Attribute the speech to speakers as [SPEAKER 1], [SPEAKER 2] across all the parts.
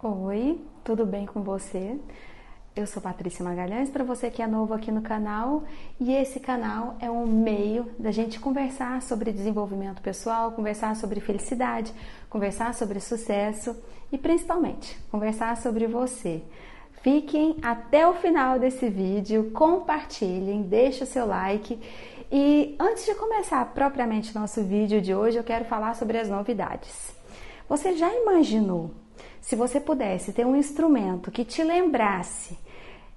[SPEAKER 1] Oi, tudo bem com você? Eu sou Patrícia Magalhães, para você que é novo aqui no canal, e esse canal é um meio da gente conversar sobre desenvolvimento pessoal, conversar sobre felicidade, conversar sobre sucesso e principalmente conversar sobre você. Fiquem até o final desse vídeo, compartilhem, deixe o seu like e antes de começar propriamente nosso vídeo de hoje, eu quero falar sobre as novidades. Você já imaginou se você pudesse ter um instrumento que te lembrasse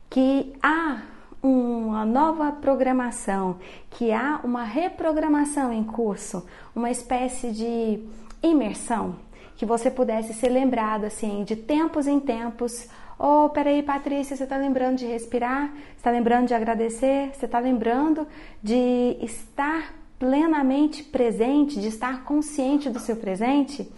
[SPEAKER 1] que há uma nova programação, que há uma reprogramação em curso, uma espécie de imersão, que você pudesse ser lembrado assim de tempos em tempos. Oh, peraí, Patrícia, você está lembrando de respirar? Está lembrando de agradecer? Você está lembrando de estar plenamente presente, de estar consciente do seu presente?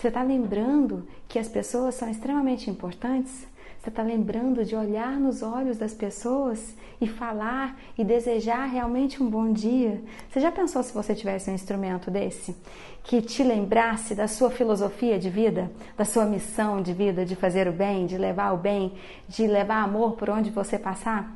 [SPEAKER 1] Você está lembrando que as pessoas são extremamente importantes? Você está lembrando de olhar nos olhos das pessoas e falar e desejar realmente um bom dia? Você já pensou se você tivesse um instrumento desse que te lembrasse da sua filosofia de vida, da sua missão de vida, de fazer o bem, de levar o bem, de levar amor por onde você passar?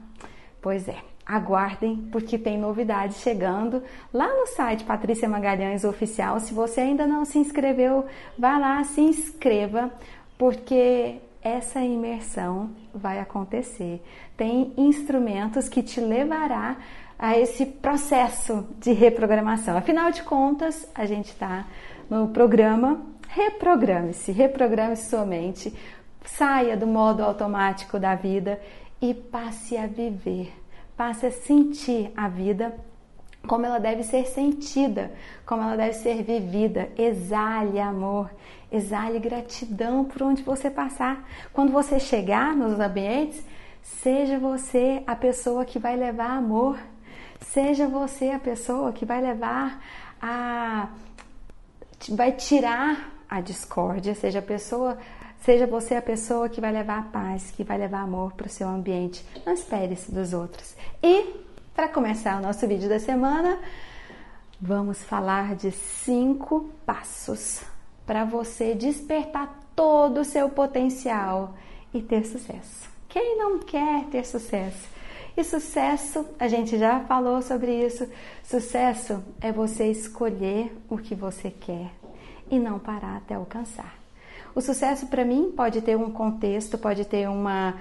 [SPEAKER 1] Pois é, aguardem porque tem novidades chegando lá no site Patrícia Magalhães Oficial. Se você ainda não se inscreveu, vá lá, se inscreva, porque essa imersão vai acontecer. Tem instrumentos que te levará a esse processo de reprogramação. Afinal de contas, a gente está no programa Reprograme-se, reprograme sua mente, saia do modo automático da vida e passe a viver passe a sentir a vida como ela deve ser sentida, como ela deve ser vivida. Exale amor, exale gratidão por onde você passar. Quando você chegar nos ambientes, seja você a pessoa que vai levar amor, seja você a pessoa que vai levar a. vai tirar a discórdia, seja a pessoa Seja você a pessoa que vai levar a paz, que vai levar amor para o seu ambiente. Não espere isso dos outros. E, para começar o nosso vídeo da semana, vamos falar de cinco passos para você despertar todo o seu potencial e ter sucesso. Quem não quer ter sucesso? E sucesso, a gente já falou sobre isso. Sucesso é você escolher o que você quer e não parar até alcançar. O sucesso para mim pode ter um contexto, pode ter uma,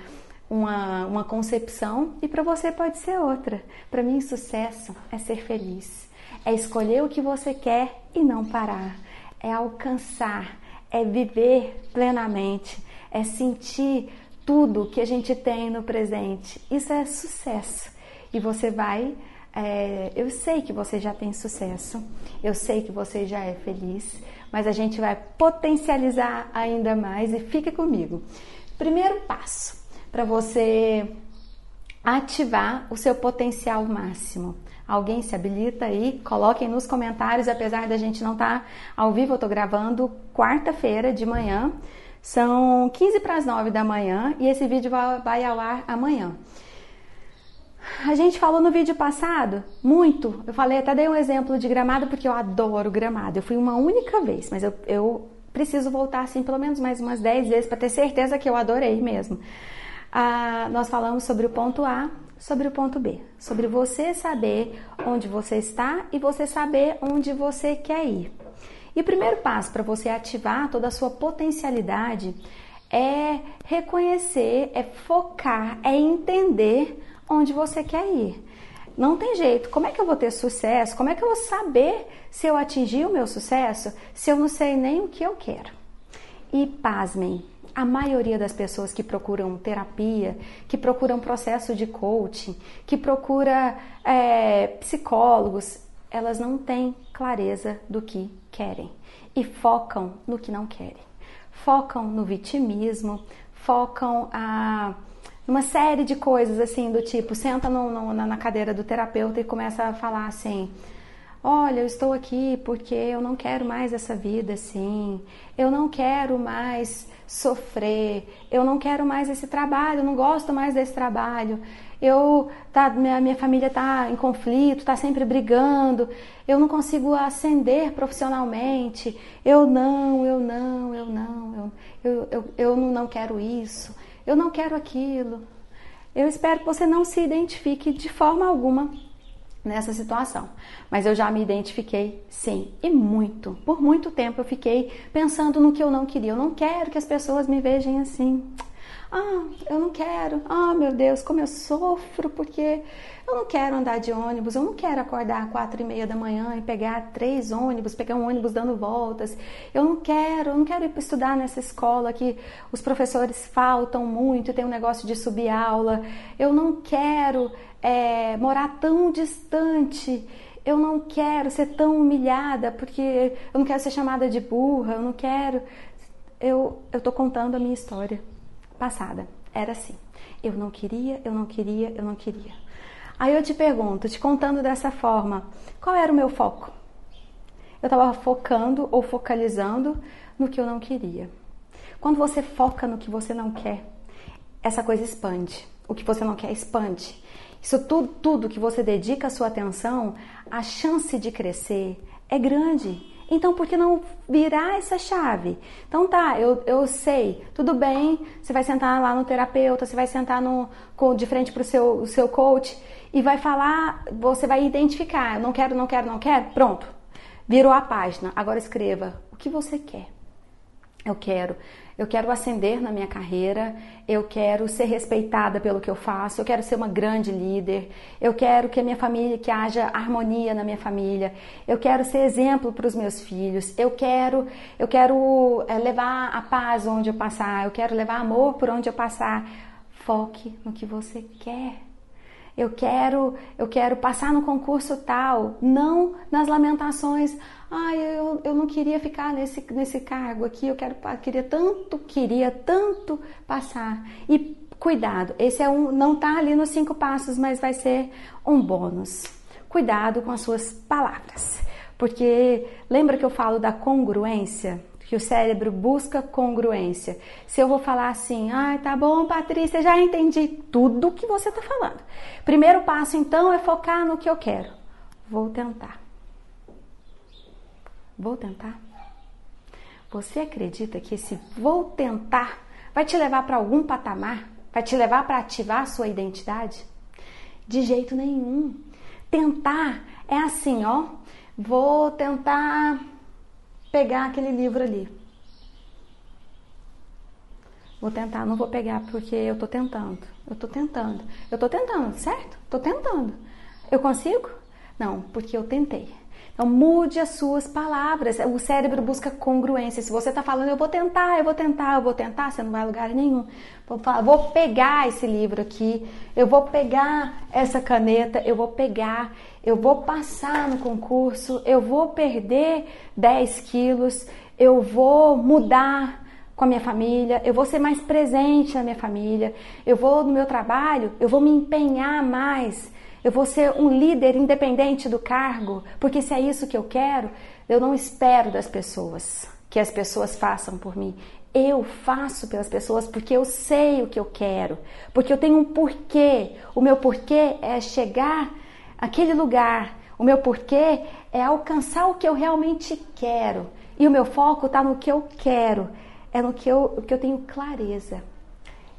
[SPEAKER 1] uma, uma concepção e para você pode ser outra. Para mim, sucesso é ser feliz, é escolher o que você quer e não parar, é alcançar, é viver plenamente, é sentir tudo que a gente tem no presente. Isso é sucesso. E você vai. É, eu sei que você já tem sucesso, eu sei que você já é feliz, mas a gente vai potencializar ainda mais e fique comigo. Primeiro passo para você ativar o seu potencial máximo. Alguém se habilita aí? Coloquem nos comentários, apesar da gente não estar tá ao vivo, eu estou gravando quarta-feira de manhã. São 15 para as 9 da manhã e esse vídeo vai ao ar amanhã. A gente falou no vídeo passado muito. Eu falei, até dei um exemplo de gramado porque eu adoro gramado. Eu fui uma única vez, mas eu, eu preciso voltar assim pelo menos mais umas 10 vezes para ter certeza que eu adorei mesmo. Ah, nós falamos sobre o ponto A, sobre o ponto B, sobre você saber onde você está e você saber onde você quer ir. E o primeiro passo para você ativar toda a sua potencialidade é reconhecer, é focar, é entender onde você quer ir. Não tem jeito. Como é que eu vou ter sucesso? Como é que eu vou saber se eu atingi o meu sucesso se eu não sei nem o que eu quero? E pasmem, a maioria das pessoas que procuram terapia, que procuram processo de coaching, que procura é, psicólogos, elas não têm clareza do que querem e focam no que não querem. Focam no vitimismo, focam a uma série de coisas assim do tipo, senta no, no, na cadeira do terapeuta e começa a falar assim: Olha, eu estou aqui porque eu não quero mais essa vida assim. Eu não quero mais sofrer. Eu não quero mais esse trabalho, eu não gosto mais desse trabalho. Eu tá minha, minha família está em conflito, está sempre brigando. Eu não consigo ascender profissionalmente. Eu não, eu não, eu não. Eu, eu, eu, eu não quero isso. Eu não quero aquilo. Eu espero que você não se identifique de forma alguma nessa situação. Mas eu já me identifiquei, sim, e muito. Por muito tempo eu fiquei pensando no que eu não queria. Eu não quero que as pessoas me vejam assim. Ah, eu não quero. Ah, meu Deus, como eu sofro porque eu não quero andar de ônibus. Eu não quero acordar às quatro e meia da manhã e pegar três ônibus, pegar um ônibus dando voltas. Eu não quero. Eu não quero ir estudar nessa escola que os professores faltam muito. Tem um negócio de subir aula. Eu não quero é, morar tão distante. Eu não quero ser tão humilhada porque eu não quero ser chamada de burra. Eu não quero. Eu estou contando a minha história passada. Era assim. Eu não queria, eu não queria, eu não queria. Aí eu te pergunto, te contando dessa forma, qual era o meu foco? Eu estava focando ou focalizando no que eu não queria. Quando você foca no que você não quer, essa coisa expande. O que você não quer expande. Isso tudo, tudo que você dedica a sua atenção, a chance de crescer é grande. Então, por que não virar essa chave? Então, tá, eu, eu sei, tudo bem, você vai sentar lá no terapeuta, você vai sentar no, de frente para o seu, seu coach e vai falar, você vai identificar, não quero, não quero, não quero, pronto, virou a página. Agora escreva o que você quer. Eu quero eu quero ascender na minha carreira, eu quero ser respeitada pelo que eu faço, eu quero ser uma grande líder, eu quero que a minha família, que haja harmonia na minha família, eu quero ser exemplo para os meus filhos, eu quero, eu quero é, levar a paz onde eu passar, eu quero levar amor por onde eu passar. Foque no que você quer. Eu quero, eu quero passar no concurso tal, não nas lamentações. Ai, eu, eu não queria ficar nesse, nesse cargo aqui, eu quero, queria tanto, queria tanto passar. E cuidado, esse é um, não está ali nos cinco passos, mas vai ser um bônus. Cuidado com as suas palavras, porque lembra que eu falo da congruência? Que o cérebro busca congruência. Se eu vou falar assim, ah, tá bom, Patrícia, já entendi tudo que você está falando. Primeiro passo, então, é focar no que eu quero. Vou tentar. Vou tentar. Você acredita que esse vou tentar vai te levar para algum patamar? Vai te levar para ativar a sua identidade? De jeito nenhum. Tentar é assim, ó. Vou tentar pegar aquele livro ali. Vou tentar, não vou pegar porque eu tô tentando. Eu tô tentando. Eu tô tentando, certo? Tô tentando. Eu consigo? Não, porque eu tentei. Então mude as suas palavras. O cérebro busca congruência. Se você está falando, eu vou tentar, eu vou tentar, eu vou tentar, você não vai a lugar nenhum. Vou, falar, vou pegar esse livro aqui, eu vou pegar essa caneta, eu vou pegar, eu vou passar no concurso, eu vou perder 10 quilos, eu vou mudar com a minha família, eu vou ser mais presente na minha família, eu vou no meu trabalho, eu vou me empenhar mais, eu vou ser um líder independente do cargo, porque se é isso que eu quero, eu não espero das pessoas que as pessoas façam por mim. Eu faço pelas pessoas porque eu sei o que eu quero, porque eu tenho um porquê. O meu porquê é chegar aquele lugar. O meu porquê é alcançar o que eu realmente quero. E o meu foco está no que eu quero, é no que eu, que eu tenho clareza.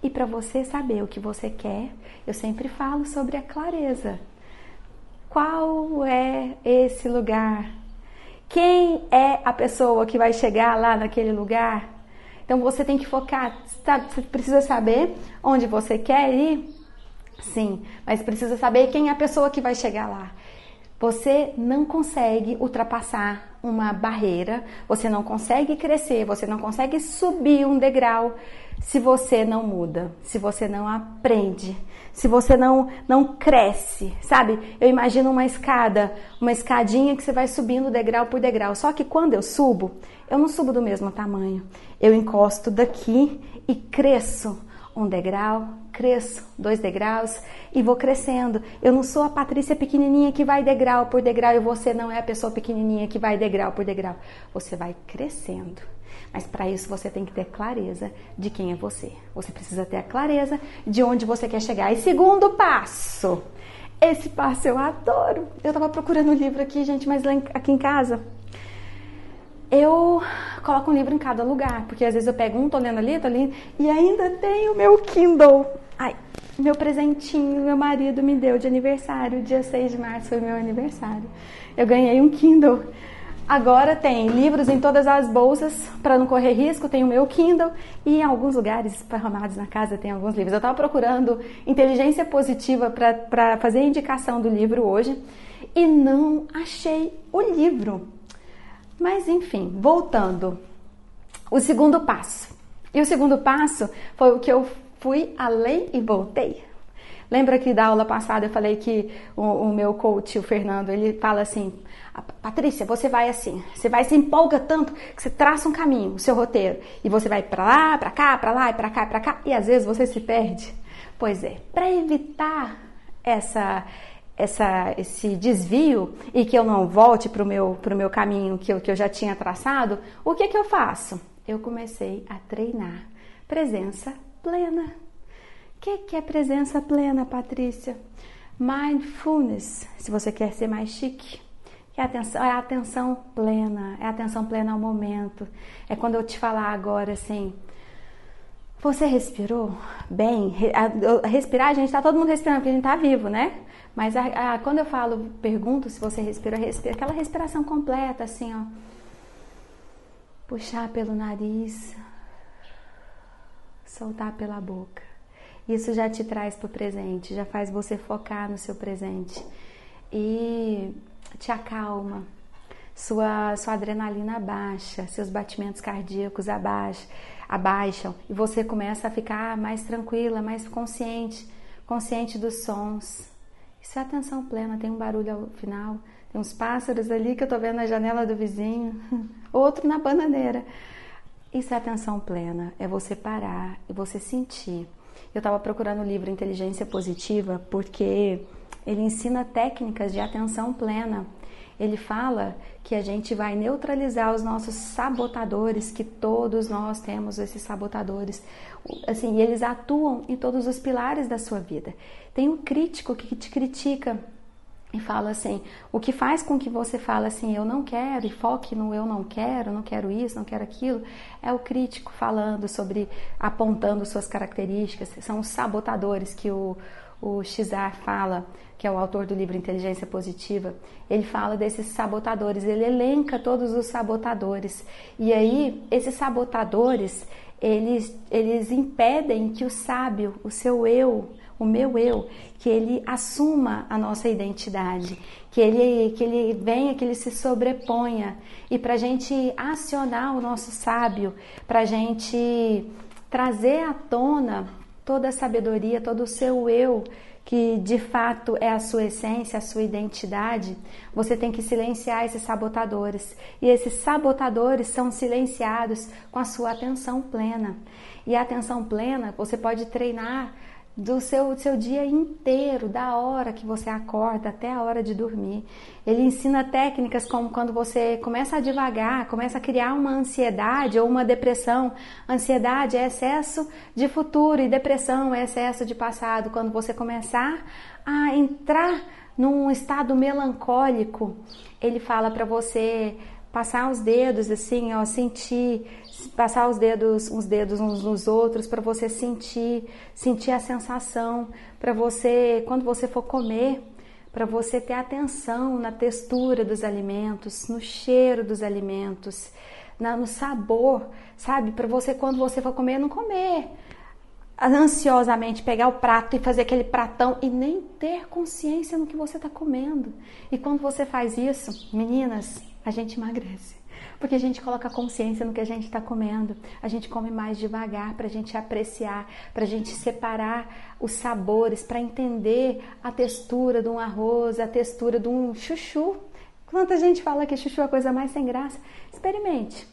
[SPEAKER 1] E para você saber o que você quer, eu sempre falo sobre a clareza. Qual é esse lugar? Quem é a pessoa que vai chegar lá naquele lugar? Então você tem que focar, você precisa saber onde você quer ir Sim, mas precisa saber quem é a pessoa que vai chegar lá. Você não consegue ultrapassar uma barreira, você não consegue crescer, você não consegue subir um degrau se você não muda, se você não aprende, se você não não cresce, sabe? Eu imagino uma escada, uma escadinha que você vai subindo degrau por degrau. Só que quando eu subo, eu não subo do mesmo tamanho. Eu encosto daqui e cresço um degrau cresço dois degraus e vou crescendo. Eu não sou a Patrícia pequenininha que vai degrau por degrau e você não é a pessoa pequenininha que vai degrau por degrau. Você vai crescendo. Mas para isso você tem que ter clareza de quem é você. Você precisa ter a clareza de onde você quer chegar. E segundo passo, esse passo eu adoro. Eu estava procurando um livro aqui, gente, mas lá aqui em casa eu coloco um livro em cada lugar, porque às vezes eu pego um, tô lendo ali, tô lendo, e ainda tenho o meu Kindle. Ai, meu presentinho, meu marido me deu de aniversário, dia 6 de março foi meu aniversário. Eu ganhei um Kindle. Agora tem livros em todas as bolsas para não correr risco, tem o meu Kindle e em alguns lugares esparramados na casa tem alguns livros. Eu estava procurando inteligência positiva para fazer a indicação do livro hoje e não achei o livro. Mas enfim, voltando. O segundo passo. E o segundo passo foi o que eu fui além e voltei. Lembra que da aula passada eu falei que o, o, meu coach, o Fernando, ele fala assim: Patrícia, você vai assim, você vai se empolga tanto que você traça um caminho, o seu roteiro, e você vai para lá, para cá, para lá, para cá, para cá, e às vezes você se perde. Pois é, para evitar essa essa, esse desvio e que eu não volte para o meu, pro meu caminho que eu, que eu já tinha traçado, o que, que eu faço? Eu comecei a treinar presença plena. O que, que é presença plena, Patrícia? Mindfulness, se você quer ser mais chique. É atenção, é atenção plena, é atenção plena ao momento. É quando eu te falar agora assim, você respirou bem? Respirar, a gente está todo mundo respirando porque a gente está vivo, né? Mas a, a, quando eu falo, pergunto se você respira, respira, aquela respiração completa, assim, ó. Puxar pelo nariz, soltar pela boca. Isso já te traz para o presente, já faz você focar no seu presente e te acalma. Sua, sua adrenalina baixa, seus batimentos cardíacos abaixam, abaixam e você começa a ficar mais tranquila, mais consciente, consciente dos sons, é atenção plena, tem um barulho ao final, tem uns pássaros ali que eu tô vendo na janela do vizinho, outro na bananeira. Isso é atenção plena, é você parar e você sentir. Eu estava procurando o livro Inteligência Positiva porque ele ensina técnicas de atenção plena ele fala que a gente vai neutralizar os nossos sabotadores, que todos nós temos esses sabotadores. Assim, eles atuam em todos os pilares da sua vida. Tem um crítico que te critica e fala assim: o que faz com que você fale assim, eu não quero, e foque no eu não quero, não quero isso, não quero aquilo, é o crítico falando sobre, apontando suas características, são os sabotadores que o, o Xar fala, que é o autor do livro Inteligência Positiva, ele fala desses sabotadores, ele elenca todos os sabotadores. E aí, esses sabotadores, eles, eles impedem que o sábio, o seu eu, o meu eu, que ele assuma a nossa identidade, que ele, que ele venha, que ele se sobreponha. E para a gente acionar o nosso sábio, para a gente trazer à tona toda a sabedoria, todo o seu eu, que de fato é a sua essência, a sua identidade, você tem que silenciar esses sabotadores. E esses sabotadores são silenciados com a sua atenção plena. E a atenção plena você pode treinar do seu, seu dia inteiro, da hora que você acorda até a hora de dormir. Ele ensina técnicas como quando você começa a devagar, começa a criar uma ansiedade ou uma depressão. Ansiedade é excesso de futuro e depressão é excesso de passado. Quando você começar a entrar num estado melancólico, ele fala para você passar os dedos assim, ó, sentir, passar os dedos, os dedos uns nos outros para você sentir, sentir a sensação, para você, quando você for comer, para você ter atenção na textura dos alimentos, no cheiro dos alimentos, na, no sabor, sabe? Para você quando você for comer, não comer ansiosamente pegar o prato e fazer aquele pratão e nem ter consciência no que você está comendo. E quando você faz isso, meninas, a gente emagrece. Porque a gente coloca consciência no que a gente está comendo, a gente come mais devagar para a gente apreciar, para a gente separar os sabores, para entender a textura de um arroz, a textura de um chuchu. Quanta gente fala que chuchu é a coisa mais sem graça? Experimente.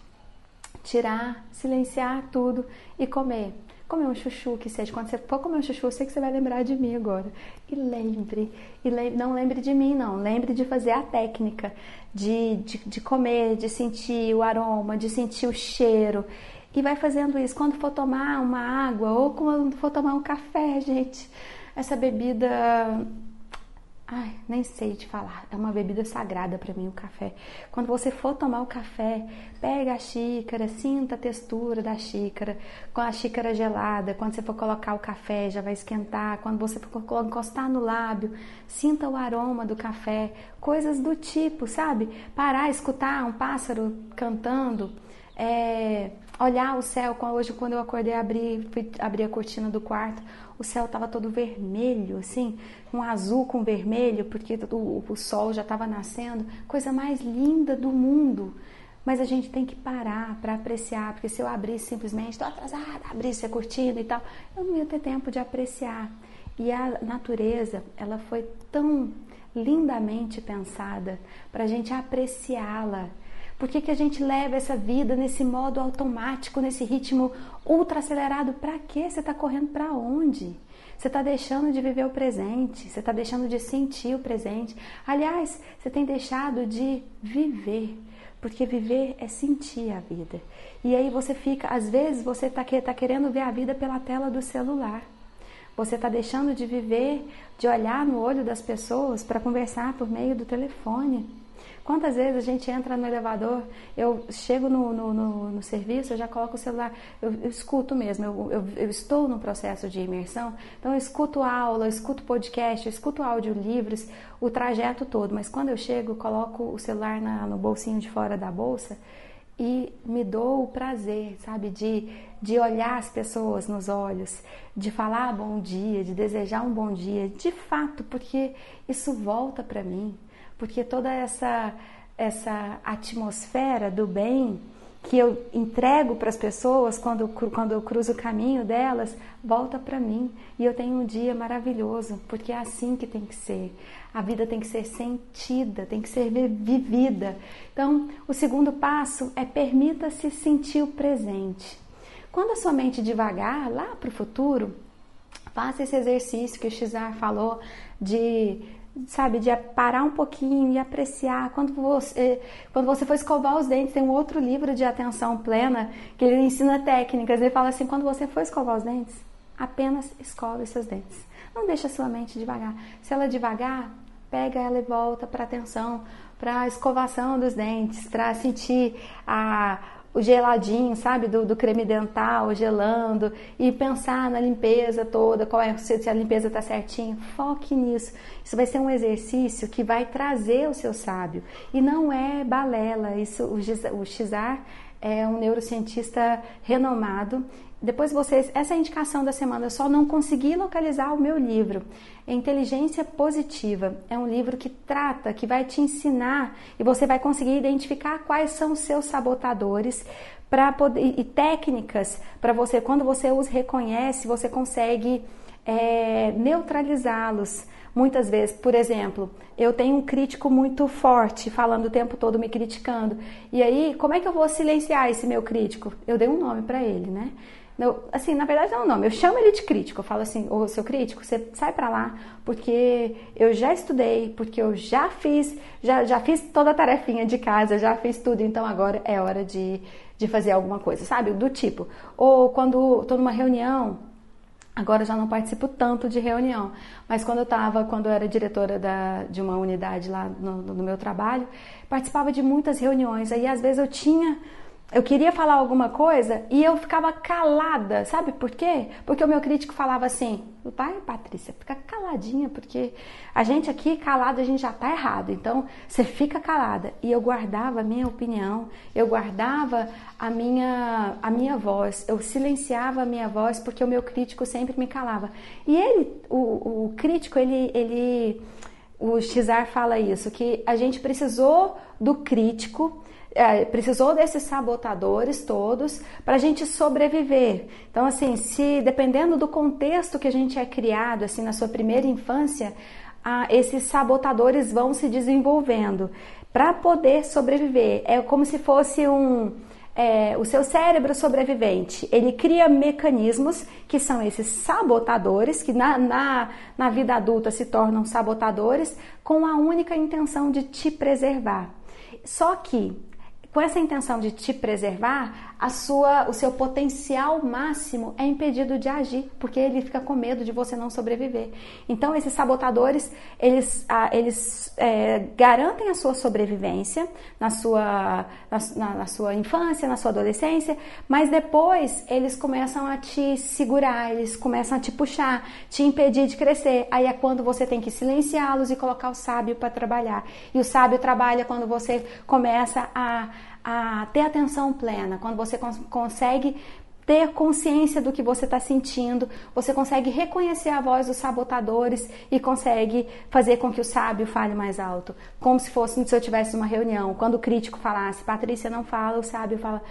[SPEAKER 1] Tirar, silenciar tudo e comer comer um chuchu que seja. Quando você for comer um chuchu, eu sei que você vai lembrar de mim agora. E lembre, e lembre, não lembre de mim, não. Lembre de fazer a técnica de, de, de comer, de sentir o aroma, de sentir o cheiro. E vai fazendo isso. Quando for tomar uma água ou quando for tomar um café, gente, essa bebida Ai, nem sei te falar. É uma bebida sagrada para mim o café. Quando você for tomar o café, pega a xícara, sinta a textura da xícara, com a xícara gelada. Quando você for colocar o café, já vai esquentar. Quando você for encostar no lábio, sinta o aroma do café. Coisas do tipo, sabe? Parar, escutar um pássaro cantando. É, olhar o céu. Hoje, quando eu acordei, abri, fui abrir a cortina do quarto o céu estava todo vermelho, assim, um azul com vermelho, porque o, o sol já estava nascendo, coisa mais linda do mundo. Mas a gente tem que parar para apreciar, porque se eu abrisse simplesmente, estou atrasada, abrisse a cortina e tal, eu não ia ter tempo de apreciar. E a natureza, ela foi tão lindamente pensada para a gente apreciá-la. Por que, que a gente leva essa vida nesse modo automático, nesse ritmo ultra acelerado, para quê? Você está correndo para onde? Você está deixando de viver o presente, você está deixando de sentir o presente. Aliás, você tem deixado de viver, porque viver é sentir a vida. E aí você fica, às vezes você está tá querendo ver a vida pela tela do celular. Você está deixando de viver, de olhar no olho das pessoas para conversar por meio do telefone. Quantas vezes a gente entra no elevador, eu chego no, no, no, no serviço, eu já coloco o celular, eu, eu escuto mesmo, eu, eu, eu, estou no processo de imersão, então eu escuto aula, eu escuto podcast, eu escuto audiolivros, o trajeto todo, mas quando eu chego, eu coloco o celular na, no bolsinho de fora da bolsa e me dou o prazer, sabe, de, de olhar as pessoas nos olhos, de falar bom dia, de desejar um bom dia, de fato, porque isso volta para mim porque toda essa essa atmosfera do bem que eu entrego para as pessoas quando, quando eu cruzo o caminho delas, volta para mim. E eu tenho um dia maravilhoso, porque é assim que tem que ser. A vida tem que ser sentida, tem que ser vivida. Então, o segundo passo é permita-se sentir o presente. Quando a sua mente devagar, lá para o futuro, faça esse exercício que o Xizar falou de sabe, de parar um pouquinho e apreciar. Quando você, quando você for escovar os dentes, tem um outro livro de atenção plena que ele ensina técnicas. Ele fala assim: quando você for escovar os dentes, apenas escove seus dentes. Não deixa sua mente devagar. Se ela devagar, pega ela e volta para atenção, para a escovação dos dentes, para sentir a o geladinho, sabe, do, do, creme dental, gelando, e pensar na limpeza toda, qual é, se a limpeza está certinho, foque nisso. Isso vai ser um exercício que vai trazer o seu sábio. E não é balela, isso o, o Xizar é um neurocientista renomado depois vocês, essa é a indicação da semana, eu só não consegui localizar o meu livro. Inteligência Positiva é um livro que trata, que vai te ensinar e você vai conseguir identificar quais são os seus sabotadores para e técnicas para você, quando você os reconhece, você consegue é, neutralizá-los. Muitas vezes, por exemplo, eu tenho um crítico muito forte, falando o tempo todo me criticando. E aí, como é que eu vou silenciar esse meu crítico? Eu dei um nome para ele, né? Assim, na verdade não é um nome, eu chamo ele de crítico. Eu falo assim, ô seu crítico, você sai para lá, porque eu já estudei, porque eu já fiz, já, já fiz toda a tarefinha de casa, já fiz tudo, então agora é hora de, de fazer alguma coisa, sabe? Do tipo. Ou quando estou numa reunião, agora eu já não participo tanto de reunião, mas quando eu estava, quando eu era diretora da, de uma unidade lá no, no meu trabalho, participava de muitas reuniões, aí às vezes eu tinha eu queria falar alguma coisa e eu ficava calada, sabe por quê? Porque o meu crítico falava assim: vai, Patrícia, fica caladinha, porque a gente aqui calada, a gente já tá errado, então você fica calada. E eu guardava a minha opinião, eu guardava a minha, a minha voz, eu silenciava a minha voz porque o meu crítico sempre me calava. E ele, o, o crítico, ele, ele, o Xizar fala isso, que a gente precisou do crítico é, precisou desses sabotadores todos para a gente sobreviver. Então, assim, se dependendo do contexto que a gente é criado, assim, na sua primeira infância, esses sabotadores vão se desenvolvendo para poder sobreviver. É como se fosse um é, o seu cérebro sobrevivente, ele cria mecanismos que são esses sabotadores, que na, na, na vida adulta se tornam sabotadores, com a única intenção de te preservar. Só que com essa intenção de te preservar, a sua, o seu potencial máximo é impedido de agir, porque ele fica com medo de você não sobreviver. Então, esses sabotadores, eles, ah, eles é, garantem a sua sobrevivência na sua, na, na sua infância, na sua adolescência, mas depois eles começam a te segurar, eles começam a te puxar, te impedir de crescer. Aí é quando você tem que silenciá-los e colocar o sábio para trabalhar. E o sábio trabalha quando você começa a a ter atenção plena, quando você cons consegue ter consciência do que você está sentindo, você consegue reconhecer a voz dos sabotadores e consegue fazer com que o sábio fale mais alto, como se fosse se eu tivesse uma reunião. Quando o crítico falasse, Patrícia não fala, o sábio fala,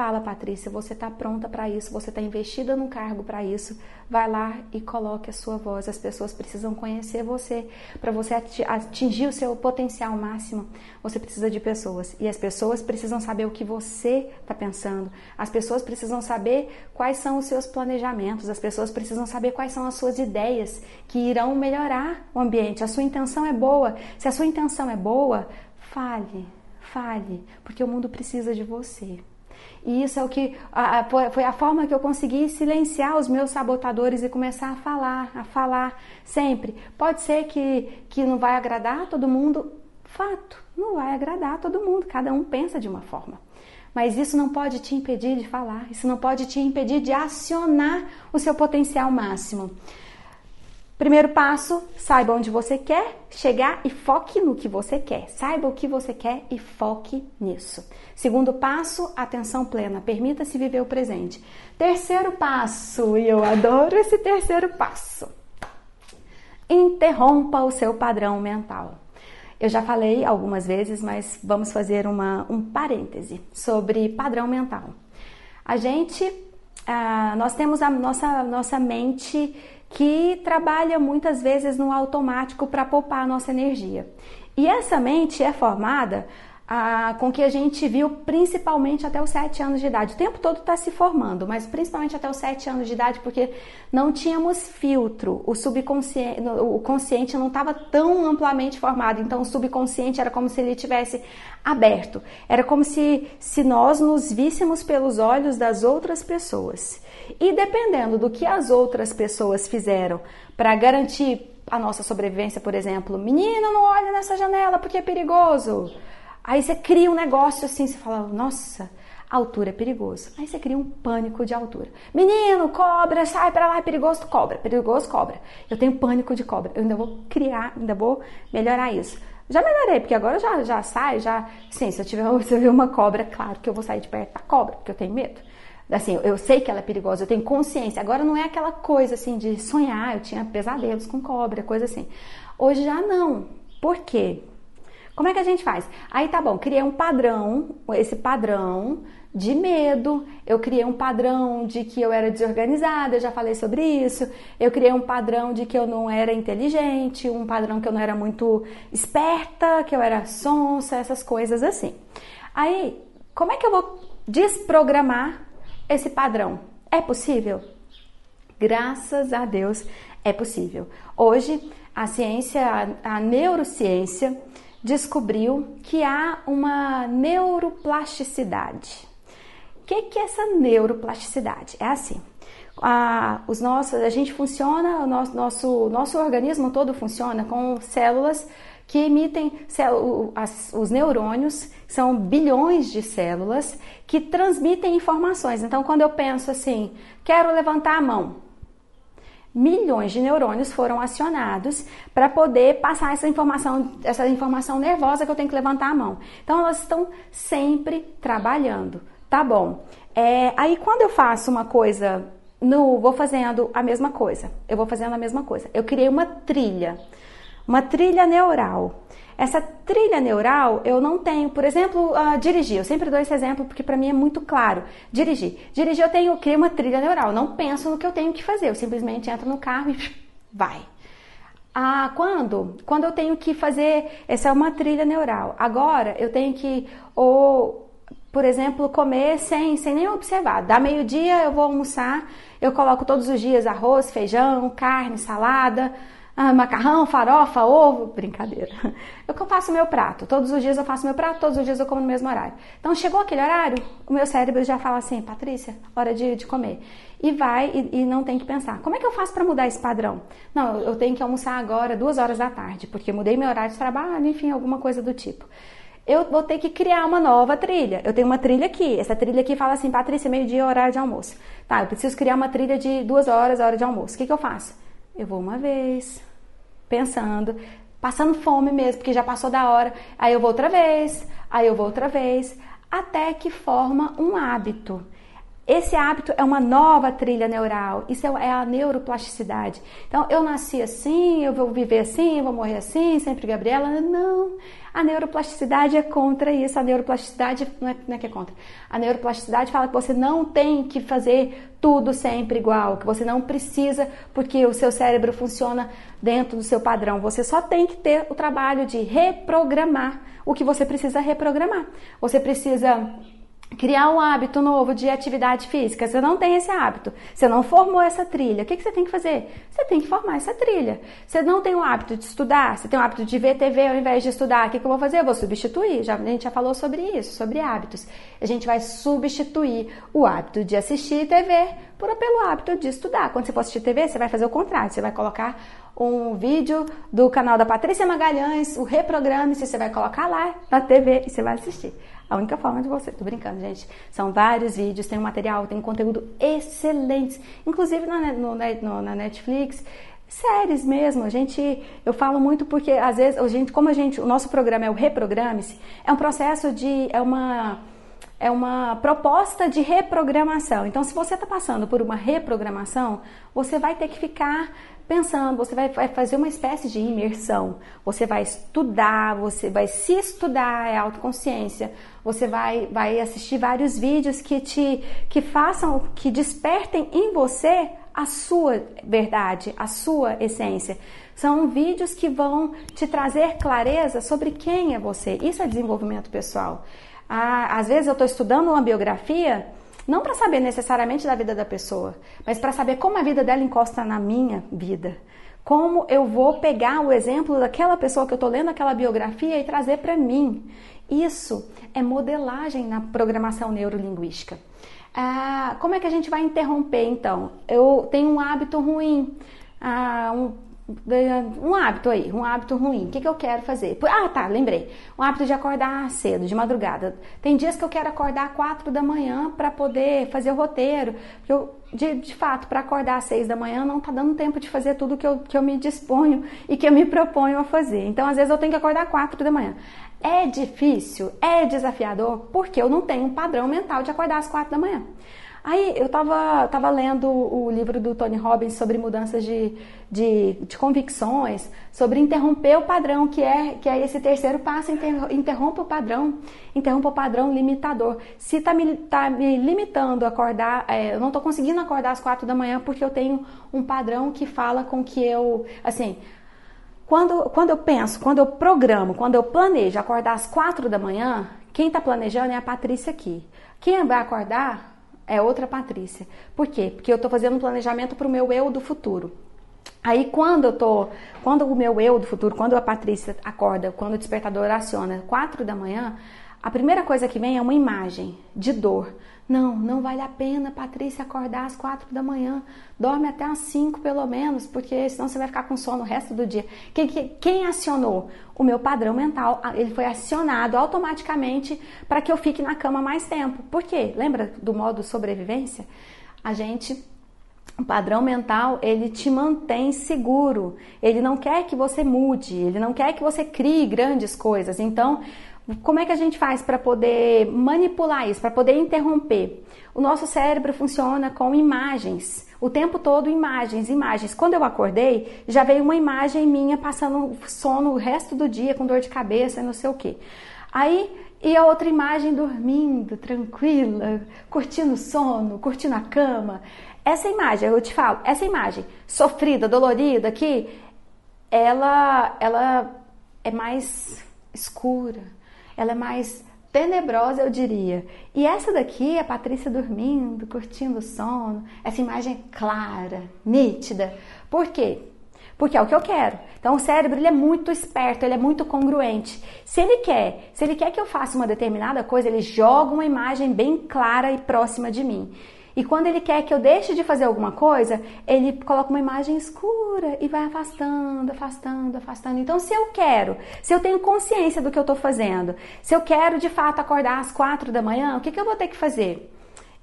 [SPEAKER 1] Fala, Patrícia, você está pronta para isso, você está investida num cargo para isso. Vai lá e coloque a sua voz. As pessoas precisam conhecer você. Para você atingir o seu potencial máximo, você precisa de pessoas. E as pessoas precisam saber o que você está pensando. As pessoas precisam saber quais são os seus planejamentos. As pessoas precisam saber quais são as suas ideias que irão melhorar o ambiente. A sua intenção é boa. Se a sua intenção é boa, fale, fale, porque o mundo precisa de você. E isso é o que a, a, foi a forma que eu consegui silenciar os meus sabotadores e começar a falar, a falar sempre. Pode ser que, que não vai agradar todo mundo, fato, não vai agradar todo mundo, cada um pensa de uma forma. Mas isso não pode te impedir de falar, isso não pode te impedir de acionar o seu potencial máximo. Primeiro passo, saiba onde você quer chegar e foque no que você quer. Saiba o que você quer e foque nisso. Segundo passo, atenção plena. Permita-se viver o presente. Terceiro passo, e eu adoro esse terceiro passo. Interrompa o seu padrão mental. Eu já falei algumas vezes, mas vamos fazer uma, um parêntese sobre padrão mental. A gente, ah, nós temos a nossa, nossa mente que trabalha muitas vezes no automático para poupar a nossa energia. E essa mente é formada ah, com que a gente viu principalmente até os 7 anos de idade. O tempo todo está se formando, mas principalmente até os 7 anos de idade, porque não tínhamos filtro. O subconsciente, o consciente não estava tão amplamente formado, então o subconsciente era como se ele tivesse aberto. Era como se, se nós nos víssemos pelos olhos das outras pessoas. E dependendo do que as outras pessoas fizeram para garantir a nossa sobrevivência, por exemplo, menina, não olha nessa janela porque é perigoso. Aí você cria um negócio assim, você fala, nossa, altura é perigoso. Aí você cria um pânico de altura. Menino, cobra, sai para lá, é perigoso, cobra, perigoso, cobra. Eu tenho pânico de cobra. Eu ainda vou criar, ainda vou melhorar isso. Já melhorei, porque agora já, já sai, já. Sim, se eu tiver se eu ver uma cobra, claro que eu vou sair de perto da cobra, porque eu tenho medo. Assim, eu sei que ela é perigosa, eu tenho consciência. Agora não é aquela coisa assim de sonhar, eu tinha pesadelos com cobra, coisa assim. Hoje já não. Por quê? Como é que a gente faz? Aí tá bom, criei um padrão, esse padrão de medo, eu criei um padrão de que eu era desorganizada, eu já falei sobre isso, eu criei um padrão de que eu não era inteligente, um padrão que eu não era muito esperta, que eu era sonsa, essas coisas assim. Aí, como é que eu vou desprogramar esse padrão. É possível? Graças a Deus é possível. Hoje, a ciência, a, a neurociência, descobriu que há uma neuroplasticidade. O que, que é essa neuroplasticidade? É assim. A, os nossos, a gente funciona, o nosso, nosso, nosso organismo todo funciona com células que emitem os neurônios, são bilhões de células que transmitem informações. Então, quando eu penso assim, quero levantar a mão, milhões de neurônios foram acionados para poder passar essa informação, essa informação nervosa que eu tenho que levantar a mão. Então, elas estão sempre trabalhando. Tá bom. É, aí, quando eu faço uma coisa, no, vou fazendo a mesma coisa. Eu vou fazendo a mesma coisa. Eu criei uma trilha uma trilha neural. Essa trilha neural eu não tenho, por exemplo, uh, dirigir. Eu sempre dou esse exemplo porque para mim é muito claro. Dirigir. Dirigir eu tenho, crio uma trilha neural. Eu não penso no que eu tenho que fazer. Eu simplesmente entro no carro e vai. Ah, quando? Quando eu tenho que fazer, essa é uma trilha neural. Agora eu tenho que ou por exemplo, comer sem, sem nem observar. Da meio-dia eu vou almoçar, eu coloco todos os dias arroz, feijão, carne, salada, ah, macarrão, farofa, ovo, brincadeira. Eu faço meu prato. Todos os dias eu faço meu prato, todos os dias eu como no mesmo horário. Então chegou aquele horário, o meu cérebro já fala assim, Patrícia, hora de, de comer. E vai e, e, não tem que pensar. Como é que eu faço para mudar esse padrão? Não, eu tenho que almoçar agora, duas horas da tarde, porque mudei meu horário de trabalho, enfim, alguma coisa do tipo eu vou ter que criar uma nova trilha. Eu tenho uma trilha aqui. Essa trilha aqui fala assim, Patrícia, meio-dia, horário de almoço. Tá, eu preciso criar uma trilha de duas horas, hora de almoço. O que, que eu faço? Eu vou uma vez, pensando, passando fome mesmo, porque já passou da hora. Aí eu vou outra vez, aí eu vou outra vez, até que forma um hábito. Esse hábito é uma nova trilha neural, isso é, é a neuroplasticidade. Então, eu nasci assim, eu vou viver assim, eu vou morrer assim, sempre Gabriela. Não, a neuroplasticidade é contra isso. A neuroplasticidade não é, não é que é contra. A neuroplasticidade fala que você não tem que fazer tudo sempre igual, que você não precisa, porque o seu cérebro funciona dentro do seu padrão. Você só tem que ter o trabalho de reprogramar o que você precisa reprogramar. Você precisa criar um hábito novo de atividade física. Você não tem esse hábito, você não formou essa trilha. O que, que você tem que fazer? Você tem que formar essa trilha. Você não tem o hábito de estudar, você tem o hábito de ver TV ao invés de estudar. O que, que eu vou fazer? Eu vou substituir. Já, a gente já falou sobre isso, sobre hábitos. A gente vai substituir o hábito de assistir TV por, pelo hábito de estudar. Quando você for assistir TV, você vai fazer o contrário. Você vai colocar um vídeo do canal da Patrícia Magalhães, o Reprograme, você vai colocar lá na TV e você vai assistir. A única forma de você. Tô brincando, gente. São vários vídeos, tem um material, tem um conteúdo excelente. Inclusive na, no, no, na Netflix séries mesmo. A gente, eu falo muito porque às vezes a gente, como a gente, o nosso programa é o Reprograme-se, é um processo de, é uma é uma proposta de reprogramação. Então, se você está passando por uma reprogramação, você vai ter que ficar pensando, você vai, fazer uma espécie de imersão. Você vai estudar, você vai se estudar, é autoconsciência. Você vai, vai assistir vários vídeos que te que façam, que despertem em você a sua verdade, a sua essência. São vídeos que vão te trazer clareza sobre quem é você. Isso é desenvolvimento pessoal. Às vezes eu estou estudando uma biografia, não para saber necessariamente da vida da pessoa, mas para saber como a vida dela encosta na minha vida. Como eu vou pegar o exemplo daquela pessoa que eu estou lendo aquela biografia e trazer para mim. Isso é modelagem na programação neurolinguística. Ah, como é que a gente vai interromper então? Eu tenho um hábito ruim, ah, um um hábito aí, um hábito ruim. O que, que eu quero fazer? Ah, tá, lembrei. Um hábito de acordar cedo, de madrugada. Tem dias que eu quero acordar quatro da manhã para poder fazer o roteiro. Porque eu, de, de fato, para acordar às seis da manhã não tá dando tempo de fazer tudo que eu, que eu me disponho e que eu me proponho a fazer. Então, às vezes, eu tenho que acordar quatro da manhã. É difícil, é desafiador, porque eu não tenho um padrão mental de acordar às quatro da manhã. Aí eu estava tava lendo o livro do Tony Robbins sobre mudanças de, de, de, convicções, sobre interromper o padrão, que é, que é esse terceiro passo, interrompa o padrão, interrompa o padrão limitador. Se está me, tá me limitando a acordar, é, eu não estou conseguindo acordar às quatro da manhã porque eu tenho um padrão que fala com que eu, assim, quando, quando eu penso, quando eu programo, quando eu planejo acordar às quatro da manhã, quem está planejando é a Patrícia aqui. Quem vai acordar é outra Patrícia. Por quê? Porque eu estou fazendo um planejamento para o meu eu do futuro. Aí quando eu tô, quando o meu eu do futuro, quando a Patrícia acorda, quando o despertador aciona, quatro da manhã, a primeira coisa que vem é uma imagem de dor. Não, não vale a pena, Patrícia, acordar às quatro da manhã. Dorme até às cinco, pelo menos, porque senão você vai ficar com sono o resto do dia. Quem, quem, acionou? O meu padrão mental. Ele foi acionado automaticamente para que eu fique na cama mais tempo. Por quê? Lembra do modo sobrevivência? A gente o padrão mental, ele te mantém seguro. Ele não quer que você mude, ele não quer que você crie grandes coisas. Então, como é que a gente faz para poder manipular isso, para poder interromper? O nosso cérebro funciona com imagens, o tempo todo imagens, imagens. Quando eu acordei, já veio uma imagem minha passando sono o resto do dia com dor de cabeça, não sei o quê. Aí e a outra imagem dormindo, tranquila, curtindo o sono, curtindo a cama. Essa imagem, eu te falo, essa imagem sofrida, dolorida aqui, ela, ela é mais escura ela é mais tenebrosa, eu diria. E essa daqui é a Patrícia dormindo, curtindo o sono, essa imagem clara, nítida. Por quê? Porque é o que eu quero. Então o cérebro ele é muito esperto, ele é muito congruente. Se ele quer, se ele quer que eu faça uma determinada coisa, ele joga uma imagem bem clara e próxima de mim. E quando ele quer que eu deixe de fazer alguma coisa, ele coloca uma imagem escura e vai afastando, afastando, afastando. Então, se eu quero, se eu tenho consciência do que eu estou fazendo, se eu quero de fato acordar às quatro da manhã, o que, que eu vou ter que fazer?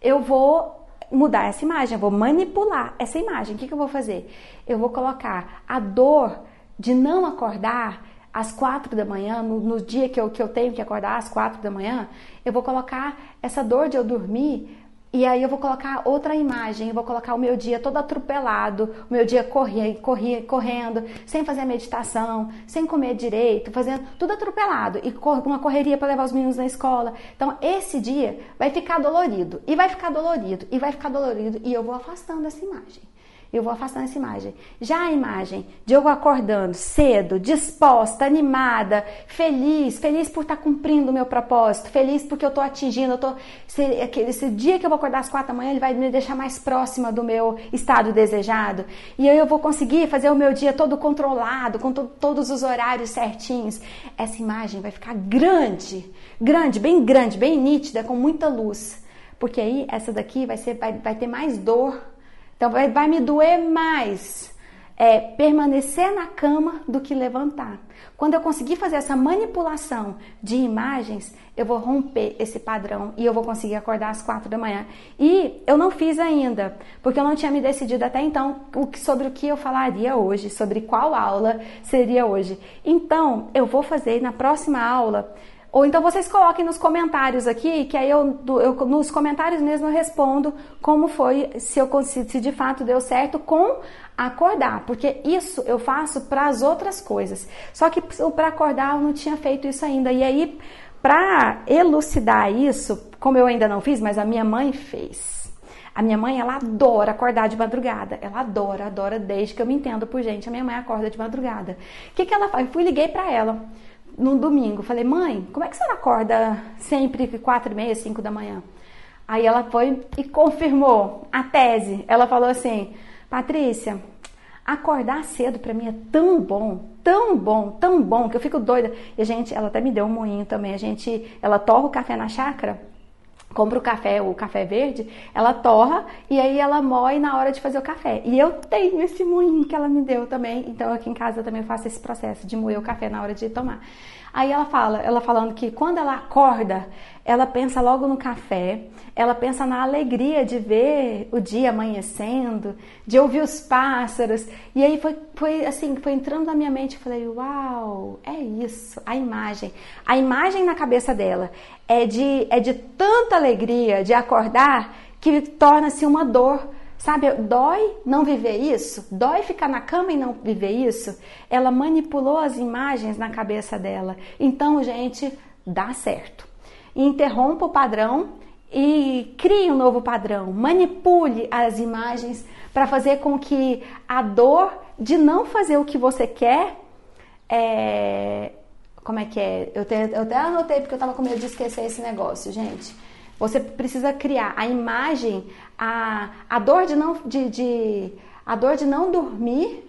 [SPEAKER 1] Eu vou mudar essa imagem, eu vou manipular essa imagem. O que, que eu vou fazer? Eu vou colocar a dor de não acordar às quatro da manhã, no, no dia que eu, que eu tenho que acordar às quatro da manhã, eu vou colocar essa dor de eu dormir e aí eu vou colocar outra imagem, eu vou colocar o meu dia todo atropelado, o meu dia corria, corria, correndo, sem fazer a meditação, sem comer direito, fazendo tudo atropelado e uma correria para levar os meninos na escola. Então esse dia vai ficar dolorido e vai ficar dolorido e vai ficar dolorido e eu vou afastando essa imagem eu vou afastando essa imagem. Já a imagem de eu acordando cedo, disposta, animada, feliz, feliz por estar cumprindo o meu propósito, feliz porque eu estou atingindo, eu tô, esse, esse dia que eu vou acordar às quatro da manhã, ele vai me deixar mais próxima do meu estado desejado. E aí eu vou conseguir fazer o meu dia todo controlado, com to, todos os horários certinhos. Essa imagem vai ficar grande, grande, bem grande, bem nítida, com muita luz. Porque aí essa daqui vai, ser, vai, vai ter mais dor então vai, vai me doer mais é, permanecer na cama do que levantar. Quando eu conseguir fazer essa manipulação de imagens, eu vou romper esse padrão e eu vou conseguir acordar às quatro da manhã. E eu não fiz ainda, porque eu não tinha me decidido até então sobre o que eu falaria hoje, sobre qual aula seria hoje. Então, eu vou fazer na próxima aula ou então vocês coloquem nos comentários aqui, que aí eu, eu nos comentários mesmo eu respondo como foi, se, eu, se de fato deu certo com acordar, porque isso eu faço para as outras coisas. Só que para acordar eu não tinha feito isso ainda. E aí, para elucidar isso, como eu ainda não fiz, mas a minha mãe fez. A minha mãe, ela adora acordar de madrugada. Ela adora, adora desde que eu me entendo por gente. A minha mãe acorda de madrugada. O que, que ela faz? Eu fui liguei para ela no domingo. Falei, mãe, como é que você acorda sempre quatro e meia, cinco da manhã? Aí ela foi e confirmou a tese. Ela falou assim, Patrícia, acordar cedo para mim é tão bom, tão bom, tão bom que eu fico doida. E a gente, ela até me deu um moinho também. A gente, ela torra o café na chácara compra o café, o café verde, ela torra e aí ela moe na hora de fazer o café. E eu tenho esse moinho que ela me deu também, então aqui em casa eu também faço esse processo de moer o café na hora de tomar. Aí ela fala, ela falando que quando ela acorda, ela pensa logo no café, ela pensa na alegria de ver o dia amanhecendo, de ouvir os pássaros. E aí foi, foi assim, foi entrando na minha mente, falei, uau, é isso, a imagem. A imagem na cabeça dela é de, é de tanta alegria de acordar que torna-se uma dor Sabe, dói não viver isso? Dói ficar na cama e não viver isso? Ela manipulou as imagens na cabeça dela. Então, gente, dá certo. Interrompa o padrão e crie um novo padrão. Manipule as imagens para fazer com que a dor de não fazer o que você quer é... Como é que é? Eu, até anotei porque eu tava com medo de esquecer esse negócio, gente você precisa criar a imagem, a, a dor de não de, de a dor de não dormir.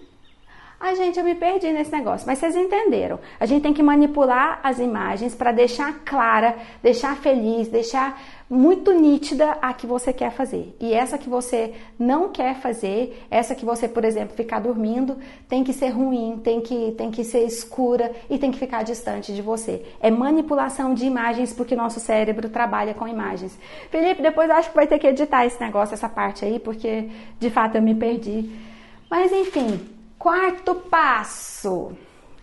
[SPEAKER 1] Ai, gente, eu me perdi nesse negócio, mas vocês entenderam. A gente tem que manipular as imagens para deixar clara, deixar feliz, deixar muito nítida a que você quer fazer. E essa que você não quer fazer, essa que você, por exemplo, ficar dormindo, tem que ser ruim, tem que, tem que ser escura e tem que ficar distante de você. É manipulação de imagens porque nosso cérebro trabalha com imagens. Felipe, depois eu acho que vai ter que editar esse negócio, essa parte aí, porque de fato eu me perdi. Mas enfim, quarto passo.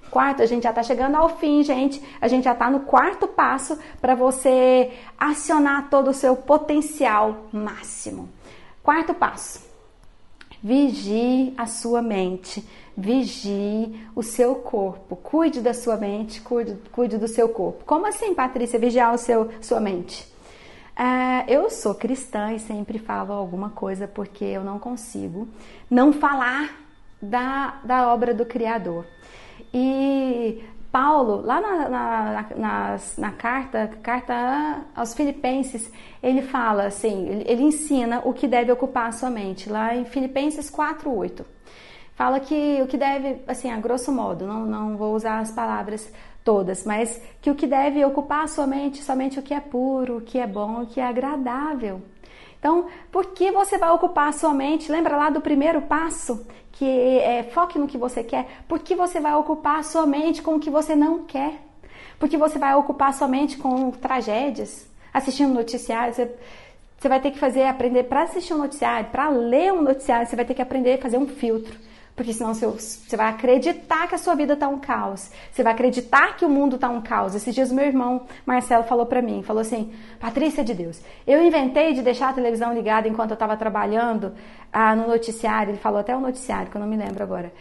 [SPEAKER 1] Quarto, a gente já está chegando ao fim, gente. A gente já está no quarto passo para você acionar todo o seu potencial máximo. Quarto passo: vigie a sua mente, vigie o seu corpo. Cuide da sua mente, cuide, cuide do seu corpo. Como assim, Patrícia, vigiar o seu, sua mente? É, eu sou cristã e sempre falo alguma coisa porque eu não consigo não falar da, da obra do Criador. E Paulo, lá na, na, na, na, carta, carta aos Filipenses, ele fala assim, ele, ensina o que deve ocupar a sua mente, lá em Filipenses 4:8. Fala que o que deve, assim, a grosso modo, não, não vou usar as palavras todas, mas que o que deve ocupar a sua mente, somente o que é puro, o que é bom, o que é agradável. Então, por que você vai ocupar a sua mente? Lembra lá do primeiro passo, que é foque no que você quer. Por que você vai ocupar a sua mente com o que você não quer? Porque você vai ocupar a sua mente com tragédias, assistindo noticiários. Você, você vai ter que fazer, aprender para assistir um noticiário, para ler um noticiário, você vai ter que aprender a fazer um filtro. Porque senão você vai acreditar que a sua vida está um caos. Você vai acreditar que o mundo está um caos. Esses dias meu irmão Marcelo falou para mim, falou assim, Patrícia de Deus, eu inventei de deixar a televisão ligada enquanto eu estava trabalhando ah, no noticiário. Ele falou até o noticiário, que eu não me lembro agora.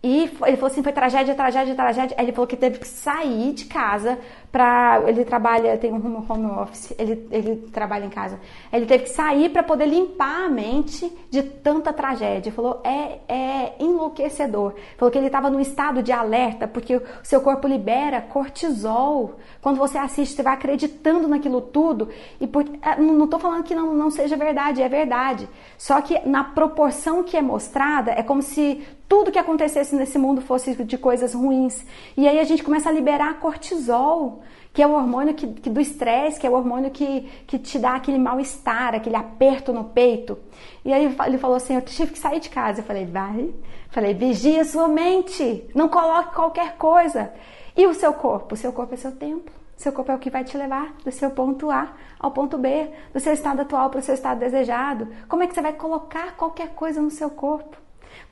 [SPEAKER 1] E ele falou assim, foi tragédia, tragédia, tragédia. Aí ele falou que teve que sair de casa para ele trabalha, tem um home office, ele, ele trabalha em casa. Ele teve que sair para poder limpar a mente de tanta tragédia. Falou, é, é enlouquecedor. Falou que ele estava num estado de alerta, porque o seu corpo libera cortisol. Quando você assiste, você vai acreditando naquilo tudo. E por, é, não estou falando que não, não seja verdade, é verdade. Só que na proporção que é mostrada, é como se tudo que acontecesse nesse mundo fosse de coisas ruins. E aí a gente começa a liberar cortisol, que é o hormônio que, que do estresse, que é o hormônio que, que te dá aquele mal-estar, aquele aperto no peito. E aí ele falou assim: Eu tive que sair de casa. Eu falei: Vai. Falei: Vigia sua mente, não coloque qualquer coisa. E o seu corpo? O seu corpo é seu templo. Seu corpo é o que vai te levar do seu ponto A ao ponto B, do seu estado atual para o seu estado desejado. Como é que você vai colocar qualquer coisa no seu corpo?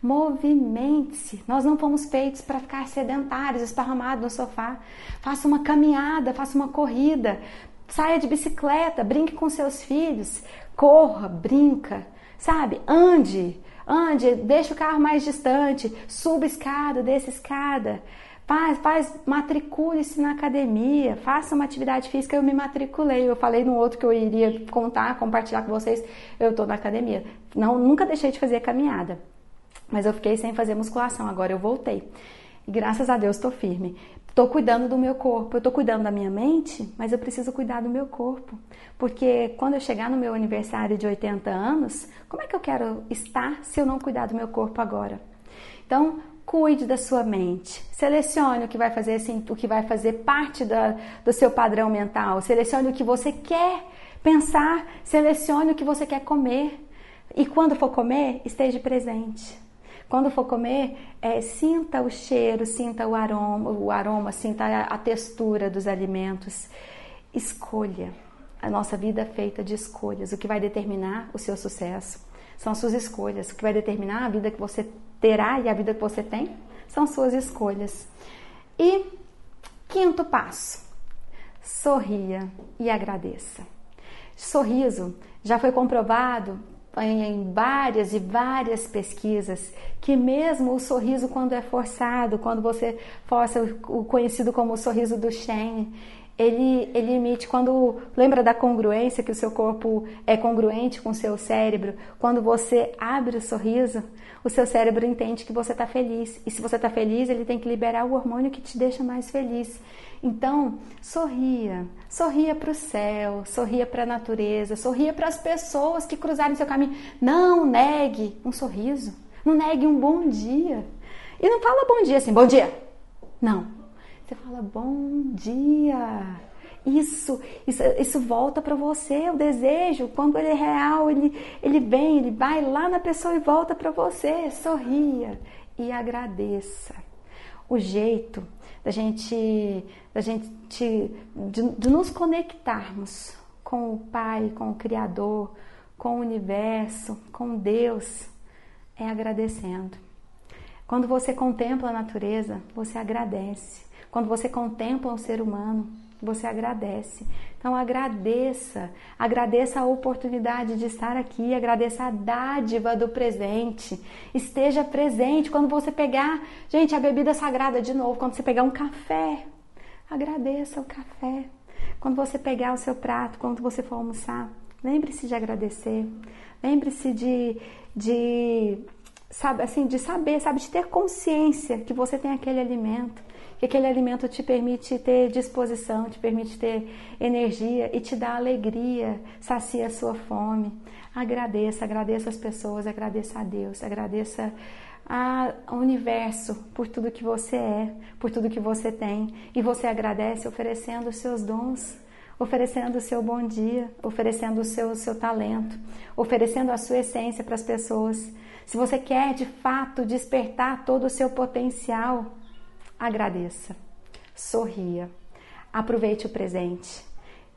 [SPEAKER 1] Movimente-se. Nós não fomos feitos para ficar sedentários, esparramados no sofá. Faça uma caminhada, faça uma corrida. Saia de bicicleta, brinque com seus filhos. Corra, brinca. Sabe? Ande, ande, deixa o carro mais distante. Suba escada, desça escada. Faz, faz matricule-se na academia, faça uma atividade física. Eu me matriculei. Eu falei no outro que eu iria contar, compartilhar com vocês. Eu estou na academia. Não, nunca deixei de fazer caminhada. Mas eu fiquei sem fazer musculação, agora eu voltei. E graças a Deus estou firme. Estou cuidando do meu corpo, eu estou cuidando da minha mente, mas eu preciso cuidar do meu corpo. Porque quando eu chegar no meu aniversário de 80 anos, como é que eu quero estar se eu não cuidar do meu corpo agora? Então, cuide da sua mente. Selecione o que vai fazer assim, o que vai fazer parte da, do seu padrão mental. Selecione o que você quer pensar, selecione o que você quer comer. E quando for comer, esteja presente. Quando for comer, é, sinta o cheiro, sinta o aroma, o aroma, sinta a, textura dos alimentos. Escolha. A nossa vida é feita de escolhas. O que vai determinar o seu sucesso são as suas escolhas. O que vai determinar a vida que você terá e a vida que você tem são suas escolhas. E quinto passo: sorria e agradeça. Sorriso já foi comprovado em várias e várias pesquisas que mesmo o sorriso quando é forçado, quando você força o conhecido como o sorriso do Shen, ele, ele emite quando lembra da congruência que o seu corpo é congruente com o seu cérebro, quando você abre o sorriso, o seu cérebro entende que você está feliz e se você está feliz ele tem que liberar o hormônio que te deixa mais feliz. Então, sorria, sorria para o céu, sorria para a natureza, sorria para as pessoas que cruzarem seu caminho. Não negue um sorriso, não negue um bom dia. E não fala bom dia assim, bom dia. Não. Você fala bom dia. Isso, isso, isso volta para você, o desejo, quando ele é real, ele, ele vem, ele vai lá na pessoa e volta para você. Sorria e agradeça. O jeito da gente, da gente de, de nos conectarmos com o Pai, com o Criador, com o universo, com Deus, é agradecendo. Quando você contempla a natureza, você agradece. Quando você contempla um ser humano, você agradece. Então agradeça, agradeça a oportunidade de estar aqui, agradeça a dádiva do presente. Esteja presente quando você pegar, gente, a bebida sagrada de novo, quando você pegar um café, agradeça o café. Quando você pegar o seu prato, quando você for almoçar, lembre-se de agradecer. Lembre-se de, de sabe assim, de saber, sabe, de ter consciência que você tem aquele alimento que aquele alimento te permite ter disposição, te permite ter energia e te dá alegria, sacia a sua fome. Agradeça, agradeça as pessoas, agradeça a Deus, agradeça ao universo por tudo que você é, por tudo que você tem. E você agradece oferecendo os seus dons, oferecendo o seu bom dia, oferecendo o seu, o seu talento, oferecendo a sua essência para as pessoas. Se você quer de fato despertar todo o seu potencial, agradeça, sorria, aproveite o presente.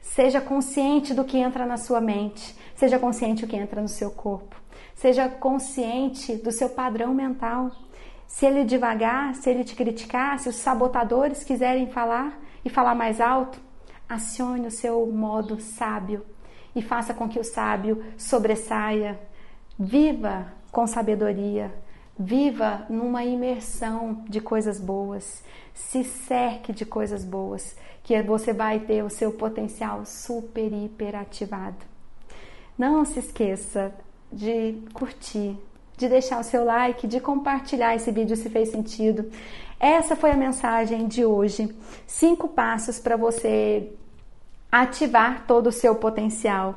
[SPEAKER 1] Seja consciente do que entra na sua mente, seja consciente do que entra no seu corpo. Seja consciente do seu padrão mental. Se ele devagar, se ele te criticar, se os sabotadores quiserem falar e falar mais alto, acione o seu modo sábio e faça com que o sábio sobressaia. Viva com sabedoria, viva numa imersão de coisas boas, se cerque de coisas boas, que você vai ter o seu potencial super hiper ativado. Não se esqueça, de curtir, de deixar o seu like, de compartilhar esse vídeo se fez sentido. Essa foi a mensagem de hoje. Cinco passos para você ativar todo o seu potencial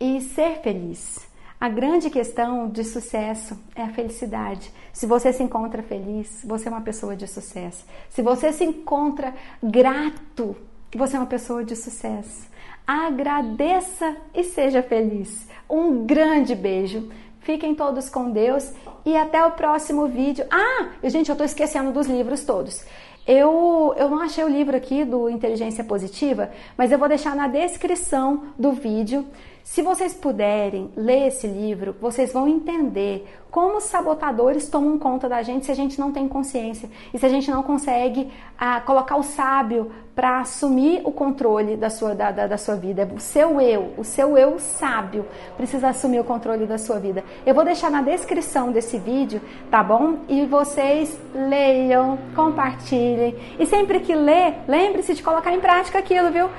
[SPEAKER 1] e ser feliz. A grande questão de sucesso é a felicidade. Se você se encontra feliz, você é uma pessoa de sucesso. Se você se encontra grato, você é uma pessoa de sucesso. Agradeça e seja feliz. Um grande beijo. Fiquem todos com Deus e até o próximo vídeo. Ah, gente, eu estou esquecendo dos livros todos. Eu, eu não achei o livro aqui do Inteligência Positiva, mas eu vou deixar na descrição do vídeo. Se vocês puderem ler esse livro, vocês vão entender como os sabotadores tomam conta da gente se a gente não tem consciência e se a gente não consegue ah, colocar o sábio para assumir o controle da sua, da, da, da, sua vida. O seu eu, o seu eu sábio precisa assumir o controle da sua vida. Eu vou deixar na descrição desse vídeo, tá bom? E vocês leiam, compartilhem e sempre que ler, lembre-se de colocar em prática aquilo, viu?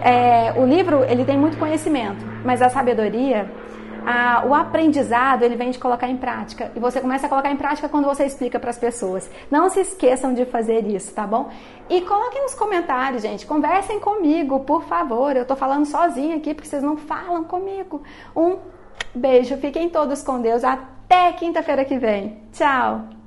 [SPEAKER 1] É, o livro ele tem muito conhecimento, mas a sabedoria, a, o aprendizado ele vem de colocar em prática e você começa a colocar em prática quando você explica para as pessoas. Não se esqueçam de fazer isso, tá bom? E coloquem nos comentários, gente. Conversem comigo, por favor. Eu tô falando sozinha aqui porque vocês não falam comigo. Um beijo, fiquem todos com Deus. Até quinta-feira que vem. Tchau.